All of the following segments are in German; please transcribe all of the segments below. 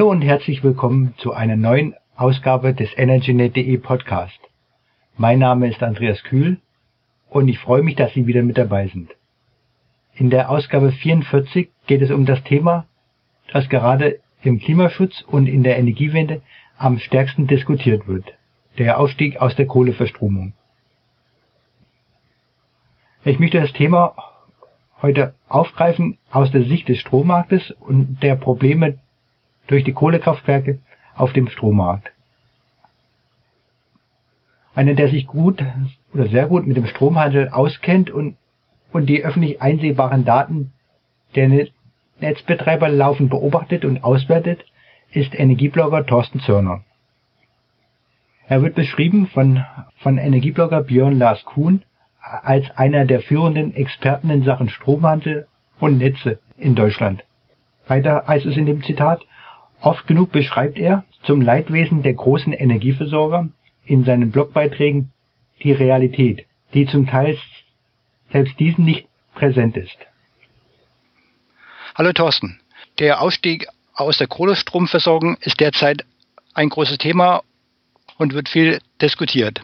Hallo und herzlich willkommen zu einer neuen Ausgabe des EnergyNet.de Podcast. Mein Name ist Andreas Kühl und ich freue mich, dass Sie wieder mit dabei sind. In der Ausgabe 44 geht es um das Thema, das gerade im Klimaschutz und in der Energiewende am stärksten diskutiert wird, der Ausstieg aus der Kohleverstromung. Ich möchte das Thema heute aufgreifen aus der Sicht des Strommarktes und der Probleme durch die Kohlekraftwerke auf dem Strommarkt. Einer, der sich gut oder sehr gut mit dem Stromhandel auskennt und, und die öffentlich einsehbaren Daten der Netzbetreiber laufend beobachtet und auswertet, ist Energieblogger Thorsten Zörner. Er wird beschrieben von, von Energieblogger Björn Lars Kuhn als einer der führenden Experten in Sachen Stromhandel und Netze in Deutschland. Weiter heißt es in dem Zitat, oft genug beschreibt er zum Leidwesen der großen Energieversorger in seinen Blogbeiträgen die Realität, die zum Teil selbst diesen nicht präsent ist. Hallo Thorsten. Der Ausstieg aus der Kohlestromversorgung ist derzeit ein großes Thema und wird viel diskutiert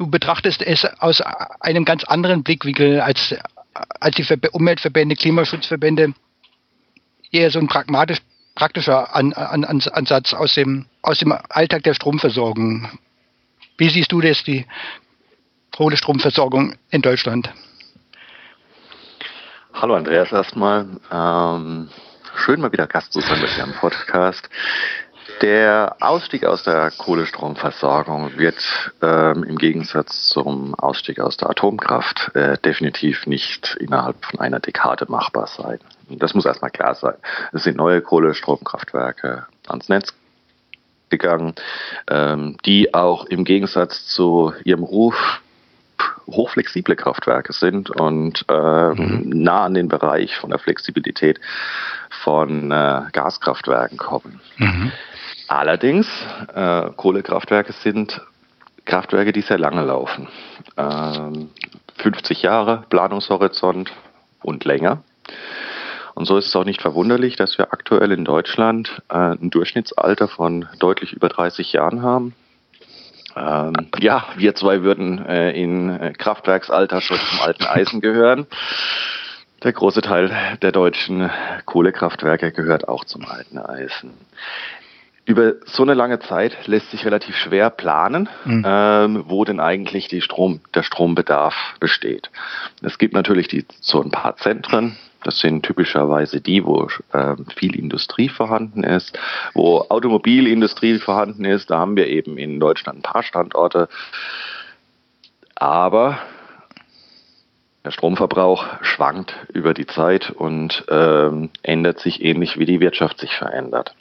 du betrachtest es aus einem ganz anderen Blickwinkel als, als die Umweltverbände, Klimaschutzverbände. Eher so ein pragmatisch, praktischer An, An, Ansatz aus dem, aus dem Alltag der Stromversorgung. Wie siehst du das, die Kohlestromversorgung in Deutschland? Hallo Andreas erstmal. Ähm, schön mal wieder Gast zu sein mit dir am Podcast. Der Ausstieg aus der Kohlestromversorgung wird ähm, im Gegensatz zum Ausstieg aus der Atomkraft äh, definitiv nicht innerhalb von einer Dekade machbar sein. Das muss erstmal klar sein. Es sind neue Kohlestromkraftwerke ans Netz gegangen, ähm, die auch im Gegensatz zu ihrem Ruf hochflexible Kraftwerke sind und äh, mhm. nah an den Bereich von der Flexibilität von äh, Gaskraftwerken kommen. Mhm. Allerdings, äh, Kohlekraftwerke sind Kraftwerke, die sehr lange laufen. Ähm, 50 Jahre Planungshorizont und länger. Und so ist es auch nicht verwunderlich, dass wir aktuell in Deutschland äh, ein Durchschnittsalter von deutlich über 30 Jahren haben. Ähm, ja, wir zwei würden äh, in äh, Kraftwerksalter schon zum alten Eisen gehören. Der große Teil der deutschen Kohlekraftwerke gehört auch zum alten Eisen über so eine lange Zeit lässt sich relativ schwer planen, mhm. ähm, wo denn eigentlich die Strom, der Strombedarf besteht. Es gibt natürlich die, so ein paar Zentren, das sind typischerweise die, wo äh, viel Industrie vorhanden ist, wo Automobilindustrie vorhanden ist. Da haben wir eben in Deutschland ein paar Standorte. Aber der Stromverbrauch schwankt über die Zeit und ähm, ändert sich ähnlich wie die Wirtschaft sich verändert.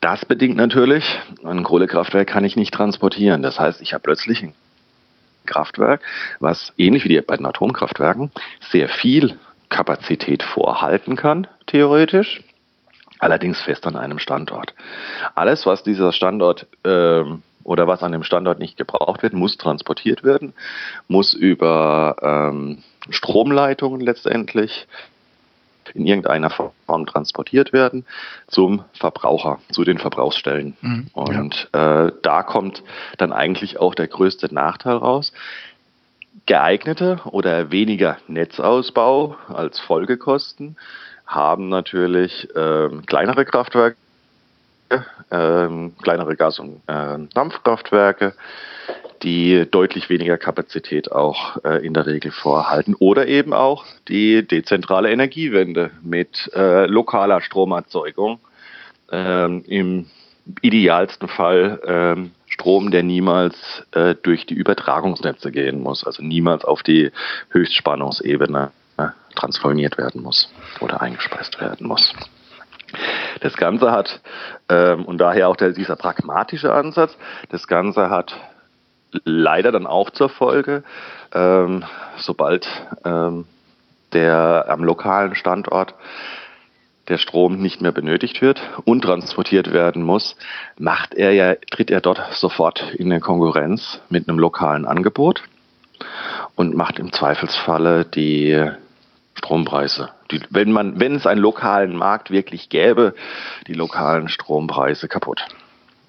Das bedingt natürlich, ein Kohlekraftwerk kann ich nicht transportieren. Das heißt, ich habe plötzlich ein Kraftwerk, was ähnlich wie die beiden Atomkraftwerken sehr viel Kapazität vorhalten kann, theoretisch, allerdings fest an einem Standort. Alles, was dieser Standort äh, oder was an dem Standort nicht gebraucht wird, muss transportiert werden, muss über ähm, Stromleitungen letztendlich in irgendeiner Form transportiert werden zum Verbraucher, zu den Verbrauchsstellen. Mhm, und ja. äh, da kommt dann eigentlich auch der größte Nachteil raus. Geeignete oder weniger Netzausbau als Folgekosten haben natürlich äh, kleinere Kraftwerke, äh, kleinere Gas- und äh, Dampfkraftwerke, die deutlich weniger Kapazität auch äh, in der Regel vorhalten. Oder eben auch die dezentrale Energiewende mit äh, lokaler Stromerzeugung. Ähm, Im idealsten Fall ähm, Strom, der niemals äh, durch die Übertragungsnetze gehen muss, also niemals auf die Höchstspannungsebene äh, transformiert werden muss oder eingespeist werden muss. Das Ganze hat, ähm, und daher auch der, dieser pragmatische Ansatz, das Ganze hat leider dann auch zur Folge, ähm, sobald ähm, der am lokalen Standort der Strom nicht mehr benötigt wird und transportiert werden muss, macht er ja, tritt er dort sofort in eine Konkurrenz mit einem lokalen Angebot und macht im Zweifelsfalle die Strompreise die, wenn man, wenn es einen lokalen Markt wirklich gäbe, die lokalen Strompreise kaputt.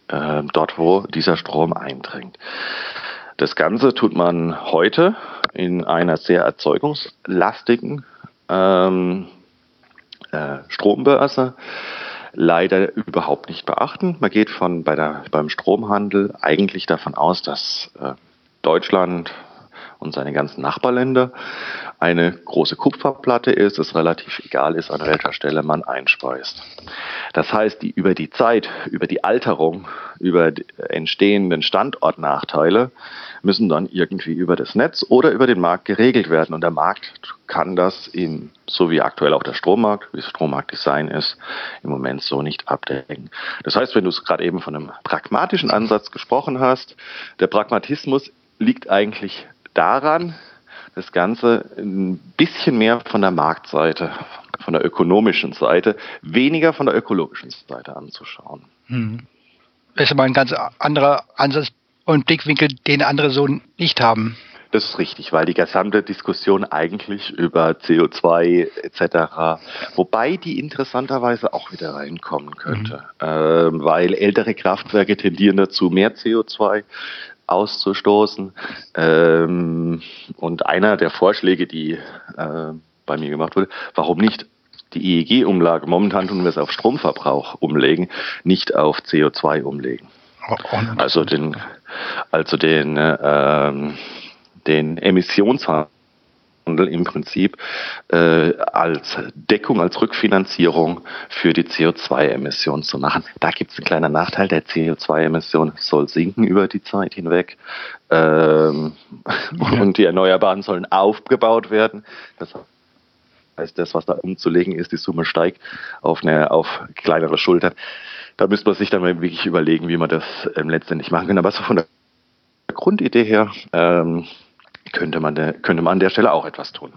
Äh, dort, wo dieser Strom eindringt. Das Ganze tut man heute in einer sehr erzeugungslastigen ähm, äh, Strombörse leider überhaupt nicht beachten. Man geht von bei der, beim Stromhandel eigentlich davon aus, dass äh, Deutschland und seine ganzen Nachbarländer eine große Kupferplatte ist, es relativ egal ist, an welcher Stelle man einspeist. Das heißt, die, über die Zeit, über die Alterung, über die entstehenden Standortnachteile müssen dann irgendwie über das Netz oder über den Markt geregelt werden. Und der Markt kann das in, so wie aktuell auch der Strommarkt, wie das Strommarktdesign ist, im Moment so nicht abdecken. Das heißt, wenn du es gerade eben von einem pragmatischen Ansatz gesprochen hast, der Pragmatismus liegt eigentlich daran, das Ganze ein bisschen mehr von der Marktseite, von der ökonomischen Seite, weniger von der ökologischen Seite anzuschauen. Hm. Das ist aber ein ganz anderer Ansatz und Blickwinkel, den andere so nicht haben. Das ist richtig, weil die gesamte Diskussion eigentlich über CO2 etc., wobei die interessanterweise auch wieder reinkommen könnte, mhm. äh, weil ältere Kraftwerke tendieren dazu, mehr CO2 auszustoßen. Ähm, und einer der Vorschläge, die äh, bei mir gemacht wurde, warum nicht die EEG-Umlage, momentan tun wir es auf Stromverbrauch umlegen, nicht auf CO2 umlegen. Also den, also den, äh, den Emissionshandel im Prinzip äh, als Deckung, als Rückfinanzierung für die CO2-Emissionen zu machen. Da gibt es einen kleinen Nachteil, der CO2-Emission soll sinken über die Zeit hinweg ähm, ja. und die Erneuerbaren sollen aufgebaut werden. Das heißt, das, was da umzulegen ist, die Summe steigt auf, eine, auf kleinere Schultern. Da müsste man sich dann wirklich überlegen, wie man das ähm, letztendlich machen kann. Aber so von der Grundidee her ähm, könnte man, könnte man an der Stelle auch etwas tun.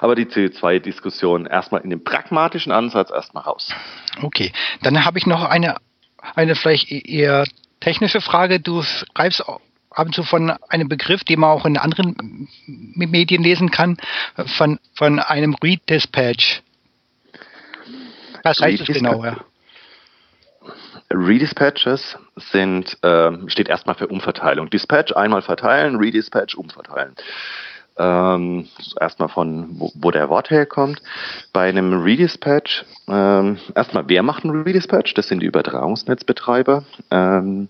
Aber die CO2-Diskussion erstmal in dem pragmatischen Ansatz erstmal raus. Okay, dann habe ich noch eine, eine vielleicht e-, eher technische Frage. Du schreibst ab und zu von einem Begriff, den man auch in anderen Medien lesen kann, von, von einem Read Dispatch. Was heißt das genau? Ja? Redispatches sind, äh, steht erstmal für Umverteilung. Dispatch einmal verteilen, Redispatch umverteilen. Ähm, erstmal von wo, wo, der Wort herkommt. Bei einem Redispatch, ähm, erstmal, wer macht einen Redispatch? Das sind die Übertragungsnetzbetreiber. Ähm,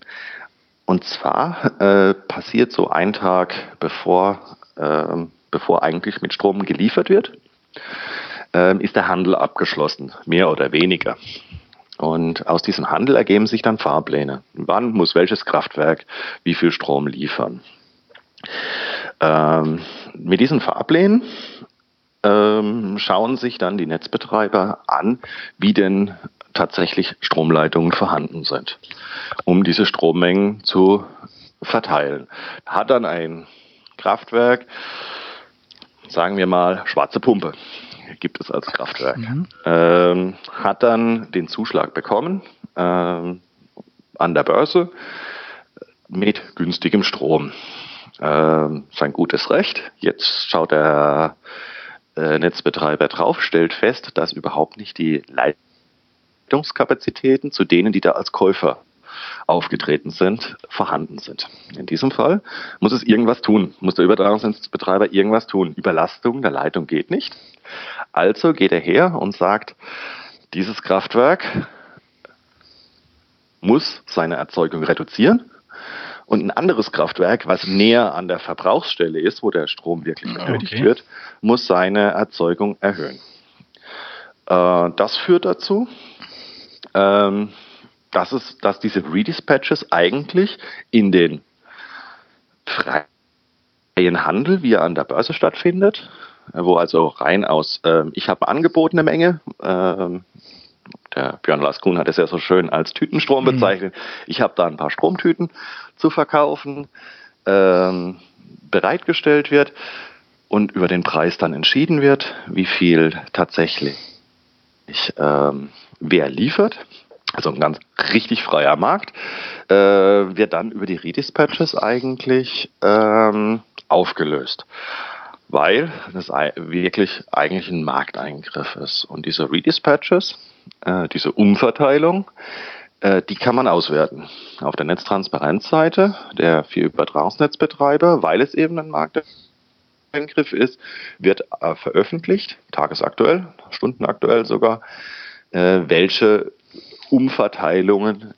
und zwar äh, passiert so ein Tag bevor, äh, bevor eigentlich mit Strom geliefert wird, äh, ist der Handel abgeschlossen, mehr oder weniger. Und aus diesem Handel ergeben sich dann Fahrpläne. Wann muss welches Kraftwerk wie viel Strom liefern? Ähm, mit diesen Fahrplänen ähm, schauen sich dann die Netzbetreiber an, wie denn tatsächlich Stromleitungen vorhanden sind, um diese Strommengen zu verteilen. Hat dann ein Kraftwerk, sagen wir mal, schwarze Pumpe gibt es als Kraftwerk. Mhm. Ähm, hat dann den Zuschlag bekommen ähm, an der Börse mit günstigem Strom. Ähm, sein gutes Recht. Jetzt schaut der äh, Netzbetreiber drauf, stellt fest, dass überhaupt nicht die Leitungskapazitäten zu denen, die da als Käufer aufgetreten sind, vorhanden sind. In diesem Fall muss es irgendwas tun, muss der Übertragungsnetzbetreiber irgendwas tun. Überlastung der Leitung geht nicht. Also geht er her und sagt, dieses Kraftwerk muss seine Erzeugung reduzieren und ein anderes Kraftwerk, was näher an der Verbrauchsstelle ist, wo der Strom wirklich benötigt okay. wird, muss seine Erzeugung erhöhen. Äh, das führt dazu, ähm, dass, es, dass diese Redispatches eigentlich in den freien Handel, wie er an der Börse stattfindet, wo also rein aus, äh, ich habe angebotene Menge, äh, der Björn Laskun hat es ja so schön als Tütenstrom mhm. bezeichnet. Ich habe da ein paar Stromtüten zu verkaufen, ähm, bereitgestellt wird und über den Preis dann entschieden wird, wie viel tatsächlich ähm, wer liefert also ein ganz richtig freier Markt, äh, wird dann über die Redispatches eigentlich ähm, aufgelöst. weil das wirklich eigentlich ein Markteingriff ist. Und diese Redispatches, äh, diese Umverteilung, äh, die kann man auswerten. Auf der Netztransparenzseite der vier Übertragungsnetzbetreiber, weil es eben ein Markteingriff ist, wird äh, veröffentlicht, tagesaktuell, stundenaktuell sogar, äh, welche Umverteilungen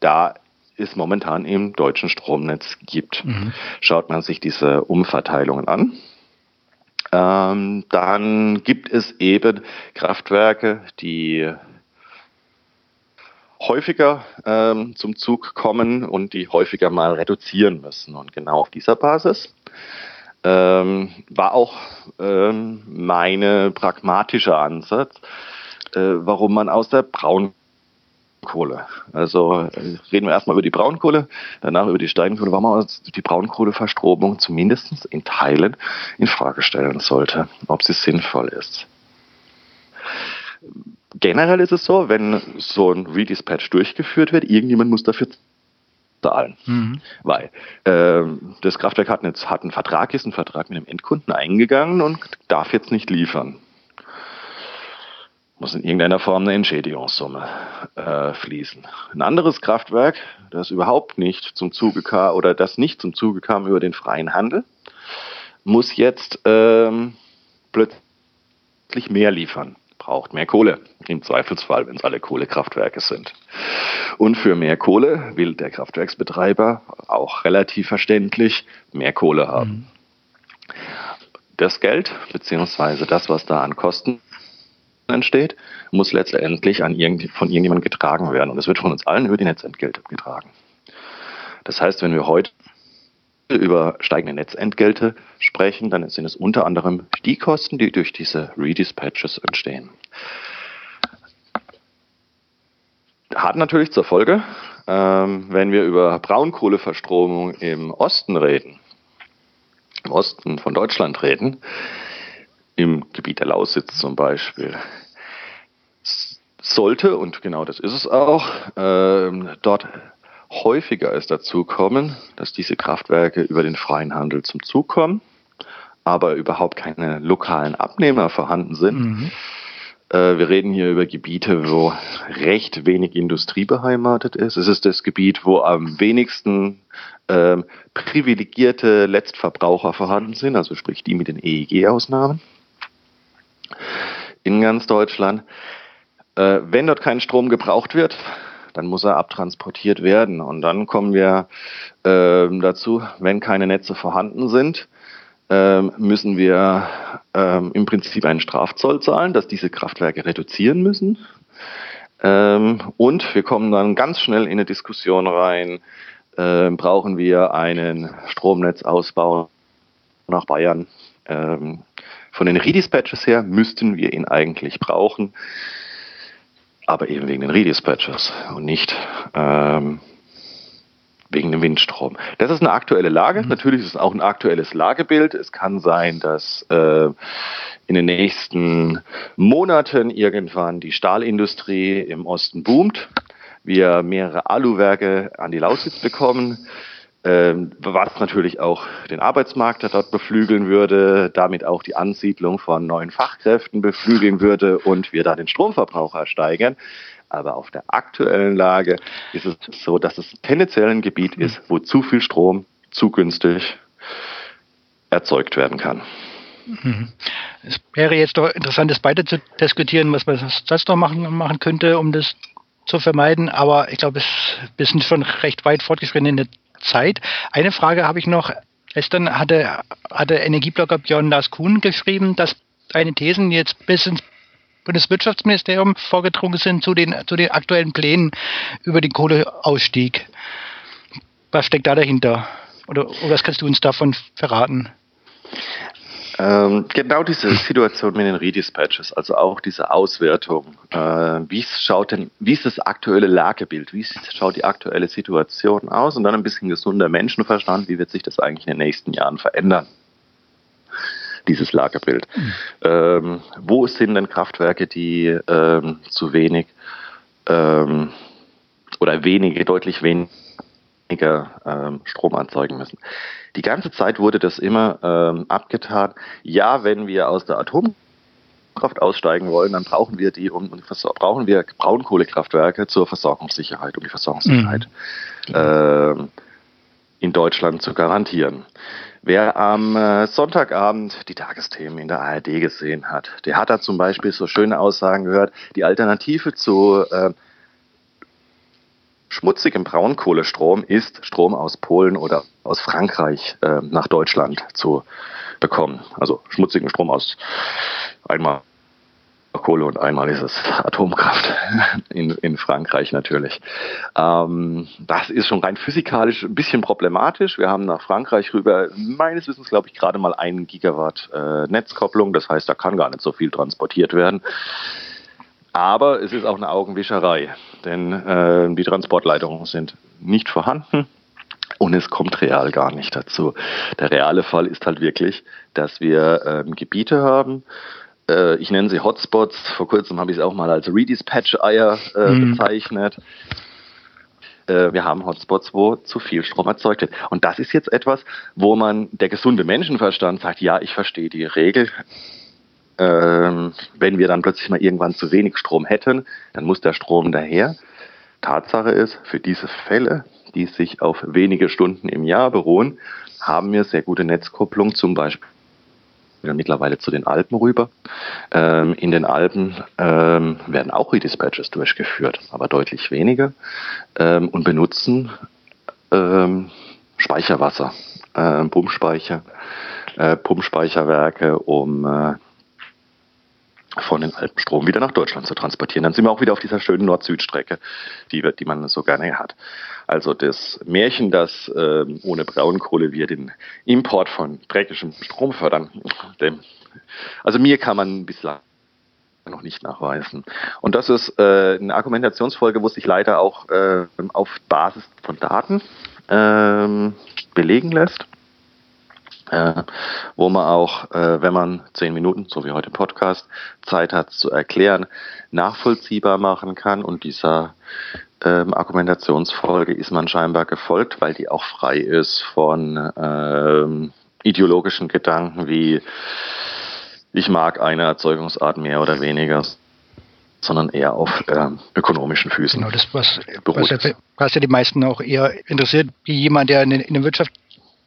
da es momentan im deutschen Stromnetz gibt. Mhm. Schaut man sich diese Umverteilungen an, ähm, dann gibt es eben Kraftwerke, die häufiger ähm, zum Zug kommen und die häufiger mal reduzieren müssen. Und genau auf dieser Basis ähm, war auch ähm, meine pragmatische Ansatz, äh, warum man aus der Braun Kohle. Also äh, reden wir erstmal über die Braunkohle, danach über die Steinkohle, warum man die Braunkohleverstromung zumindest in Teilen in Frage stellen sollte, ob sie sinnvoll ist. Generell ist es so, wenn so ein Redispatch durchgeführt wird, irgendjemand muss dafür zahlen. Mhm. Weil äh, das Kraftwerk hat, jetzt, hat einen Vertrag, ist ein Vertrag mit dem Endkunden eingegangen und darf jetzt nicht liefern muss in irgendeiner Form eine Entschädigungssumme äh, fließen. Ein anderes Kraftwerk, das überhaupt nicht zum Zuge kam oder das nicht zum Zuge kam über den freien Handel, muss jetzt ähm, plötzlich mehr liefern, braucht mehr Kohle, im Zweifelsfall, wenn es alle Kohlekraftwerke sind. Und für mehr Kohle will der Kraftwerksbetreiber auch relativ verständlich mehr Kohle haben. Mhm. Das Geld, beziehungsweise das, was da an Kosten entsteht, muss letztendlich an irgend, von irgendjemandem getragen werden. Und es wird von uns allen über die Netzentgelte getragen. Das heißt, wenn wir heute über steigende Netzentgelte sprechen, dann sind es unter anderem die Kosten, die durch diese Redispatches entstehen. Hat natürlich zur Folge, ähm, wenn wir über Braunkohleverstromung im Osten reden, im Osten von Deutschland reden, im Gebiet der Lausitz zum Beispiel, sollte, und genau das ist es auch, äh, dort häufiger es dazu kommen, dass diese Kraftwerke über den freien Handel zum Zug kommen, aber überhaupt keine lokalen Abnehmer vorhanden sind. Mhm. Äh, wir reden hier über Gebiete, wo recht wenig Industrie beheimatet ist. Es ist das Gebiet, wo am wenigsten äh, privilegierte Letztverbraucher vorhanden sind, also sprich die mit den EEG-Ausnahmen in ganz Deutschland. Äh, wenn dort kein Strom gebraucht wird, dann muss er abtransportiert werden. Und dann kommen wir äh, dazu, wenn keine Netze vorhanden sind, äh, müssen wir ähm, im Prinzip einen Strafzoll zahlen, dass diese Kraftwerke reduzieren müssen. Ähm, und wir kommen dann ganz schnell in eine Diskussion rein, äh, brauchen wir einen Stromnetzausbau nach Bayern. Ähm, von den Redispatches her müssten wir ihn eigentlich brauchen aber eben wegen den Redispatchers und nicht ähm, wegen dem Windstrom. Das ist eine aktuelle Lage. Mhm. Natürlich ist es auch ein aktuelles Lagebild. Es kann sein, dass äh, in den nächsten Monaten irgendwann die Stahlindustrie im Osten boomt, wir mehrere Aluwerke an die Lausitz bekommen, ähm, was natürlich auch den Arbeitsmarkt dort beflügeln würde, damit auch die Ansiedlung von neuen Fachkräften beflügeln würde und wir da den Stromverbrauch steigern. Aber auf der aktuellen Lage ist es so, dass es tendenziell ein Gebiet ist, wo zu viel Strom zu günstig erzeugt werden kann. Mhm. Es wäre jetzt doch interessant, das weiter zu diskutieren, was man sonst noch machen, machen könnte, um das zu vermeiden. Aber ich glaube, wir sind schon recht weit fortgeschritten in der Zeit. Eine Frage habe ich noch. Gestern hatte, hatte Energieblogger Björn Lars Kuhn geschrieben, dass deine Thesen jetzt bis ins Bundeswirtschaftsministerium vorgedrungen sind zu den, zu den aktuellen Plänen über den Kohleausstieg. Was steckt da dahinter? Oder, oder was kannst du uns davon verraten? Ähm, genau diese Situation mit den Redispatches, also auch diese Auswertung. Äh, wie schaut denn, wie ist das aktuelle Lagebild? Wie schaut die aktuelle Situation aus? Und dann ein bisschen gesunder Menschenverstand. Wie wird sich das eigentlich in den nächsten Jahren verändern? Dieses Lagerbild. Mhm. Ähm, wo sind denn Kraftwerke, die ähm, zu wenig ähm, oder wenige, deutlich weniger weniger ähm, Strom erzeugen müssen. Die ganze Zeit wurde das immer ähm, abgetan. Ja, wenn wir aus der Atomkraft aussteigen wollen, dann brauchen wir die, um, brauchen wir Braunkohlekraftwerke zur Versorgungssicherheit, um die Versorgungssicherheit mhm. äh, in Deutschland zu garantieren. Wer am äh, Sonntagabend die Tagesthemen in der ARD gesehen hat, der hat da zum Beispiel so schöne Aussagen gehört. Die Alternative zu äh, schmutzigem Braunkohlestrom ist Strom aus Polen oder aus Frankreich äh, nach Deutschland zu bekommen. Also schmutzigen Strom aus einmal Kohle und einmal ist es Atomkraft in, in Frankreich natürlich. Ähm, das ist schon rein physikalisch ein bisschen problematisch. Wir haben nach Frankreich rüber meines Wissens glaube ich gerade mal einen Gigawatt äh, Netzkopplung. Das heißt, da kann gar nicht so viel transportiert werden. Aber es ist auch eine Augenwischerei, denn äh, die Transportleitungen sind nicht vorhanden. Und es kommt real gar nicht dazu. Der reale Fall ist halt wirklich, dass wir ähm, Gebiete haben, äh, ich nenne sie Hotspots. Vor kurzem habe ich es auch mal als Redispatch-Eier äh, mhm. bezeichnet. Äh, wir haben Hotspots, wo zu viel Strom erzeugt wird. Und das ist jetzt etwas, wo man der gesunde Menschenverstand sagt, ja, ich verstehe die Regel. Ähm, wenn wir dann plötzlich mal irgendwann zu wenig Strom hätten, dann muss der Strom daher. Tatsache ist, für diese Fälle, die sich auf wenige Stunden im Jahr beruhen, haben wir sehr gute Netzkopplung, zum Beispiel mittlerweile zu den Alpen rüber. Ähm, in den Alpen ähm, werden auch Redispatches durchgeführt, aber deutlich weniger und benutzen Speicherwasser, Pumpspeicher, äh, Pumpspeicherwerke, um äh, von den Alpen Strom wieder nach Deutschland zu transportieren. Dann sind wir auch wieder auf dieser schönen Nord-Süd-Strecke, die, die man so gerne hat. Also das Märchen, dass äh, ohne Braunkohle wir den Import von dreckigem Strom fördern, dem, also mir kann man bislang noch nicht nachweisen. Und das ist äh, eine Argumentationsfolge, wo sich leider auch äh, auf Basis von Daten äh, belegen lässt äh, wo man auch, äh, wenn man zehn Minuten, so wie heute Podcast, Zeit hat zu erklären, nachvollziehbar machen kann. Und dieser ähm, Argumentationsfolge ist man scheinbar gefolgt, weil die auch frei ist von ähm, ideologischen Gedanken wie ich mag eine Erzeugungsart mehr oder weniger, sondern eher auf ähm, ökonomischen Füßen. Genau, das, was, was ja, was, ja, die meisten auch eher interessiert, wie jemand, der in, in der Wirtschaft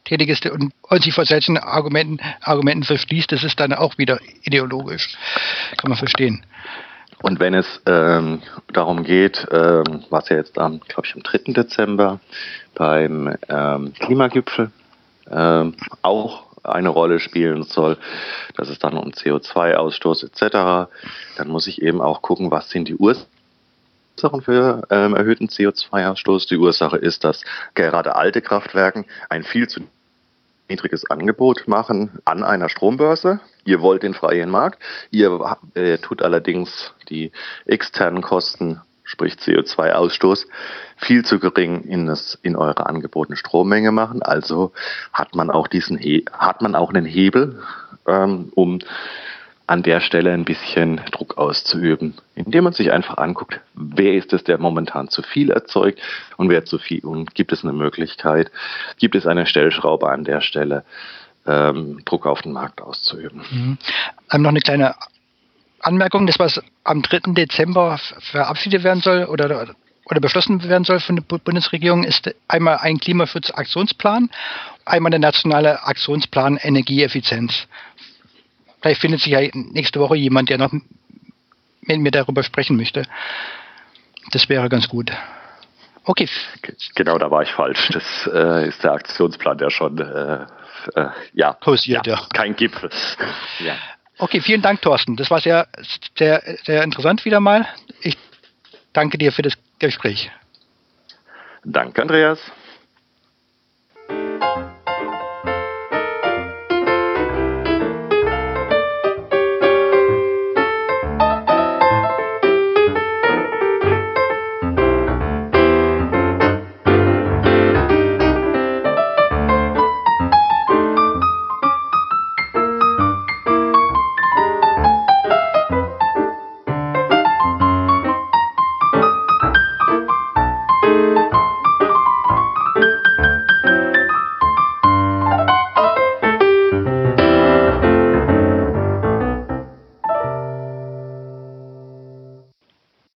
tätig ist und, und sich vor solchen Argumenten, Argumenten verschließt, das ist dann auch wieder ideologisch. Kann man verstehen. Und wenn es ähm, darum geht, ähm, was ja jetzt am, glaube ich, am 3. Dezember beim ähm, Klimagipfel ähm, auch eine Rolle spielen soll, dass es dann um CO2-Ausstoß etc., dann muss ich eben auch gucken, was sind die Ursachen für ähm, erhöhten CO2-Ausstoß. Die Ursache ist, dass gerade alte Kraftwerken ein viel zu niedriges Angebot machen an einer Strombörse. Ihr wollt den freien Markt. Ihr äh, tut allerdings die externen Kosten, sprich CO2-Ausstoß, viel zu gering in, das, in eure angebotene Strommenge machen. Also hat man auch diesen, hat man auch einen Hebel, ähm, um an der Stelle ein bisschen Druck auszuüben, indem man sich einfach anguckt, wer ist es, der momentan zu viel erzeugt und wer zu viel und gibt es eine Möglichkeit, gibt es eine Stellschraube an der Stelle, ähm, Druck auf den Markt auszuüben. Mhm. Ähm, noch eine kleine Anmerkung, das was am 3. Dezember verabschiedet werden soll oder oder beschlossen werden soll von der Bundesregierung, ist einmal ein Klimaschutzaktionsplan, einmal der nationale Aktionsplan Energieeffizienz. Vielleicht findet sich ja nächste Woche jemand, der noch mit mir darüber sprechen möchte. Das wäre ganz gut. Okay. Genau, da war ich falsch. Das äh, ist der Aktionsplan, der schon äh, äh, ja, posiert, ja, ja. Kein Gipfel. ja. Okay, vielen Dank, Thorsten. Das war sehr, sehr, sehr interessant wieder mal. Ich danke dir für das Gespräch. Danke, Andreas.